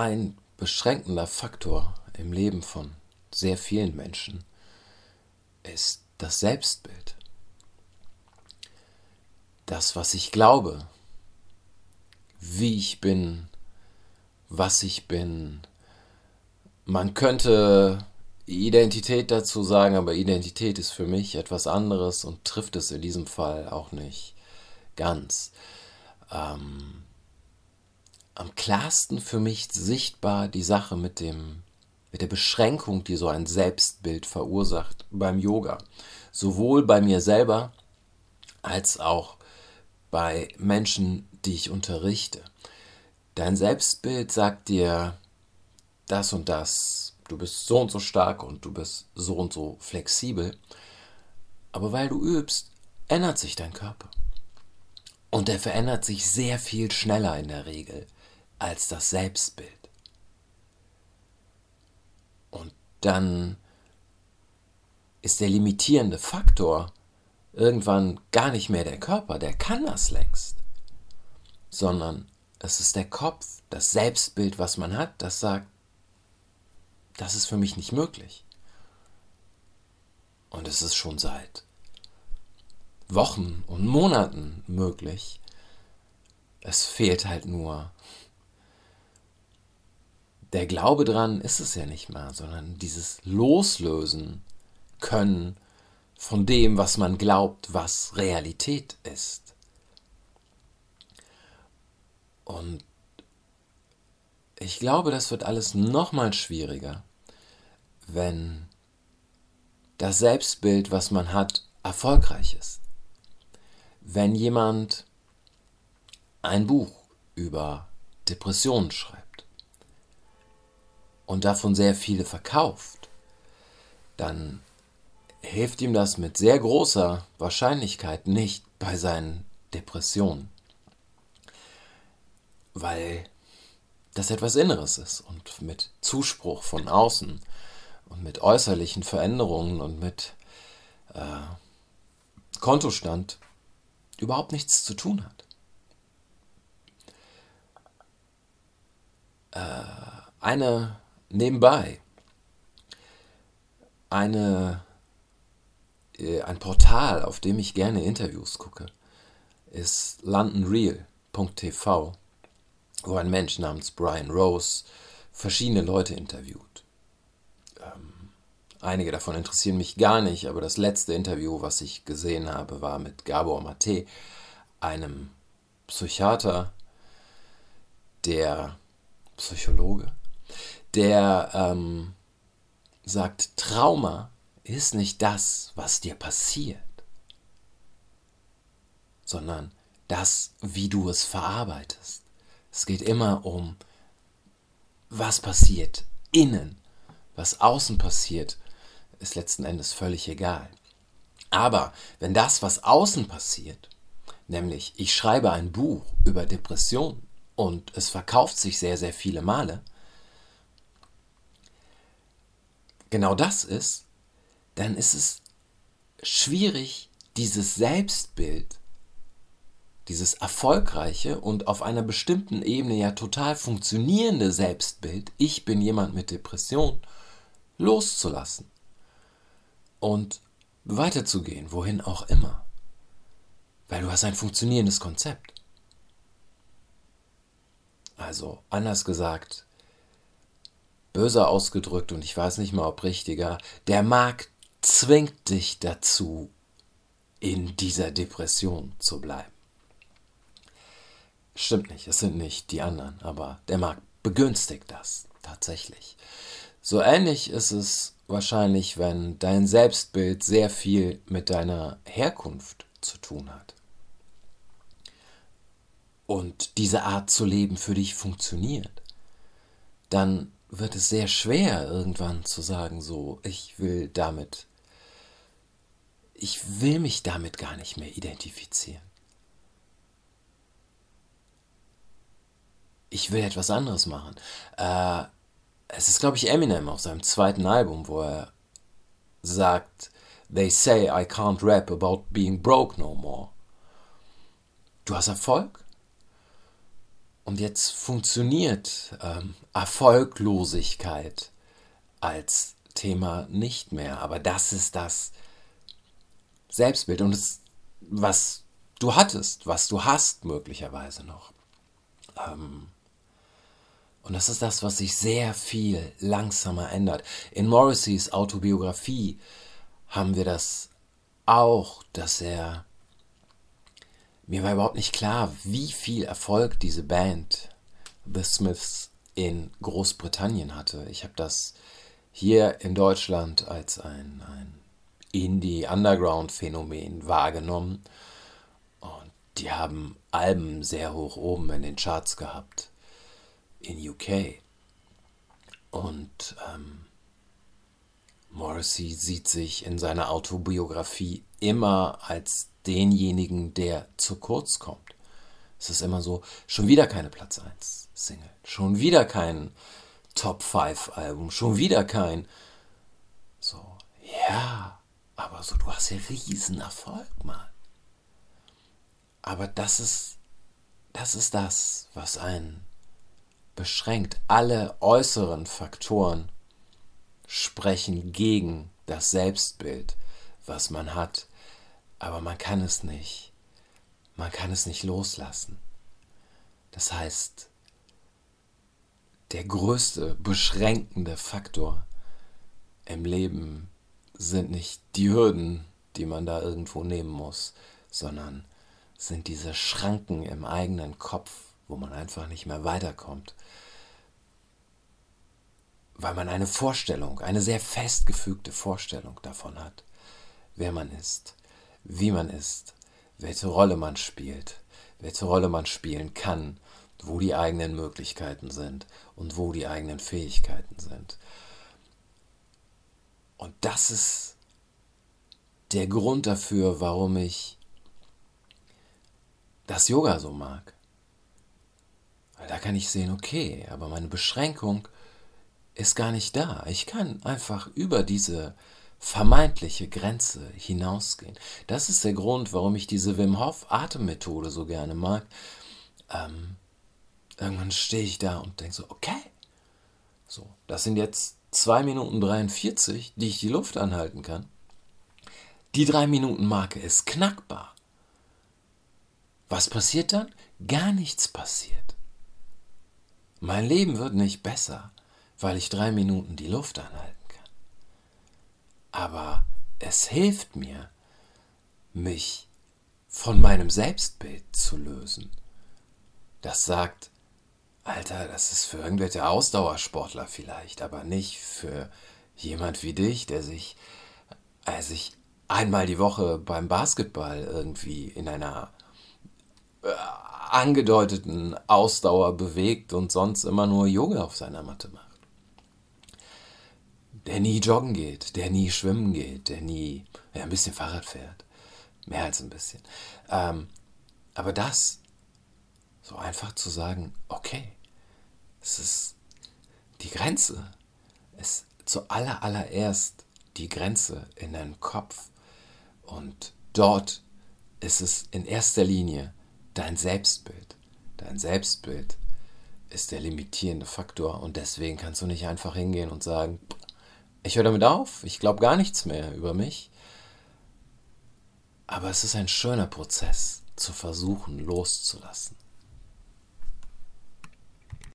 ein beschränkender Faktor im Leben von sehr vielen Menschen ist das Selbstbild. Das, was ich glaube, wie ich bin, was ich bin. Man könnte Identität dazu sagen, aber Identität ist für mich etwas anderes und trifft es in diesem Fall auch nicht ganz. Ähm, am klarsten für mich sichtbar die Sache mit dem mit der Beschränkung, die so ein Selbstbild verursacht beim Yoga, sowohl bei mir selber als auch bei Menschen, die ich unterrichte. Dein Selbstbild sagt dir das und das, du bist so und so stark und du bist so und so flexibel, aber weil du übst, ändert sich dein Körper. Und er verändert sich sehr viel schneller in der Regel als das Selbstbild. Und dann ist der limitierende Faktor irgendwann gar nicht mehr der Körper, der kann das längst, sondern es ist der Kopf, das Selbstbild, was man hat, das sagt, das ist für mich nicht möglich. Und es ist schon seit Wochen und Monaten möglich. Es fehlt halt nur der Glaube dran ist es ja nicht mehr, sondern dieses Loslösen können von dem, was man glaubt, was Realität ist. Und ich glaube, das wird alles nochmal schwieriger, wenn das Selbstbild, was man hat, erfolgreich ist. Wenn jemand ein Buch über Depressionen schreibt und davon sehr viele verkauft, dann hilft ihm das mit sehr großer Wahrscheinlichkeit nicht bei seinen Depressionen. Weil das etwas Inneres ist und mit Zuspruch von außen und mit äußerlichen Veränderungen und mit äh, Kontostand überhaupt nichts zu tun hat. Äh, eine nebenbei eine, äh, ein Portal, auf dem ich gerne Interviews gucke, ist londonreal.tv, wo ein Mensch namens Brian Rose verschiedene Leute interviewt. Ähm, einige davon interessieren mich gar nicht, aber das letzte Interview, was ich gesehen habe, war mit Gabor Mate, einem Psychiater, der Psychologe, der ähm, sagt, Trauma ist nicht das, was dir passiert, sondern das, wie du es verarbeitest. Es geht immer um, was passiert innen, was außen passiert, ist letzten Endes völlig egal. Aber wenn das, was außen passiert, nämlich ich schreibe ein Buch über Depression und es verkauft sich sehr, sehr viele Male, genau das ist, dann ist es schwierig, dieses Selbstbild, dieses erfolgreiche und auf einer bestimmten Ebene ja total funktionierende Selbstbild, ich bin jemand mit Depression, loszulassen und weiterzugehen, wohin auch immer. Weil du hast ein funktionierendes Konzept. Also anders gesagt, böser ausgedrückt und ich weiß nicht mal, ob richtiger, der Markt zwingt dich dazu, in dieser Depression zu bleiben. Stimmt nicht, es sind nicht die anderen, aber der Markt begünstigt das tatsächlich. So ähnlich ist es wahrscheinlich, wenn dein Selbstbild sehr viel mit deiner Herkunft zu tun hat. Und diese Art zu leben für dich funktioniert, dann wird es sehr schwer, irgendwann zu sagen, so, ich will damit, ich will mich damit gar nicht mehr identifizieren. Ich will etwas anderes machen. Äh, es ist, glaube ich, Eminem auf seinem zweiten Album, wo er sagt, They say I can't rap about being broke no more. Du hast Erfolg? Und jetzt funktioniert ähm, Erfolglosigkeit als Thema nicht mehr. Aber das ist das Selbstbild und es, was du hattest, was du hast möglicherweise noch. Ähm, und das ist das, was sich sehr viel langsamer ändert. In Morrisseys Autobiografie haben wir das auch, dass er mir war überhaupt nicht klar, wie viel Erfolg diese Band The Smiths in Großbritannien hatte. Ich habe das hier in Deutschland als ein, ein Indie-Underground-Phänomen wahrgenommen. Und die haben Alben sehr hoch oben in den Charts gehabt in UK. Und ähm, Morrissey sieht sich in seiner Autobiografie immer als denjenigen, der zu kurz kommt. Es ist immer so, schon wieder keine Platz 1 Single, schon wieder kein Top 5 Album, schon wieder kein so, ja, aber so, du hast ja riesen Erfolg, Mann. Aber das ist, das ist das, was einen beschränkt. Alle äußeren Faktoren sprechen gegen das Selbstbild, was man hat aber man kann es nicht. Man kann es nicht loslassen. Das heißt, der größte beschränkende Faktor im Leben sind nicht die Hürden, die man da irgendwo nehmen muss, sondern sind diese Schranken im eigenen Kopf, wo man einfach nicht mehr weiterkommt. Weil man eine Vorstellung, eine sehr festgefügte Vorstellung davon hat, wer man ist wie man ist, welche Rolle man spielt, welche Rolle man spielen kann, wo die eigenen Möglichkeiten sind und wo die eigenen Fähigkeiten sind. Und das ist der Grund dafür, warum ich das Yoga so mag. Weil da kann ich sehen, okay, aber meine Beschränkung ist gar nicht da. Ich kann einfach über diese vermeintliche Grenze hinausgehen. Das ist der Grund, warum ich diese Wim Hof Atemmethode so gerne mag. Ähm, irgendwann stehe ich da und denke so, okay, so, das sind jetzt 2 Minuten 43, die ich die Luft anhalten kann. Die 3 Minuten Marke ist knackbar. Was passiert dann? Gar nichts passiert. Mein Leben wird nicht besser, weil ich drei Minuten die Luft anhalte aber es hilft mir, mich von meinem Selbstbild zu lösen. Das sagt, Alter, das ist für irgendwelche Ausdauersportler vielleicht, aber nicht für jemand wie dich, der sich, äh, sich einmal die Woche beim Basketball irgendwie in einer äh, angedeuteten Ausdauer bewegt und sonst immer nur Yoga auf seiner Matte macht der nie joggen geht, der nie schwimmen geht, der nie ja, ein bisschen Fahrrad fährt. Mehr als ein bisschen. Ähm, aber das, so einfach zu sagen, okay, es ist die Grenze, ist zuallererst allererst die Grenze in deinem Kopf. Und dort ist es in erster Linie dein Selbstbild. Dein Selbstbild ist der limitierende Faktor und deswegen kannst du nicht einfach hingehen und sagen, ich höre damit auf, ich glaube gar nichts mehr über mich. Aber es ist ein schöner Prozess, zu versuchen loszulassen.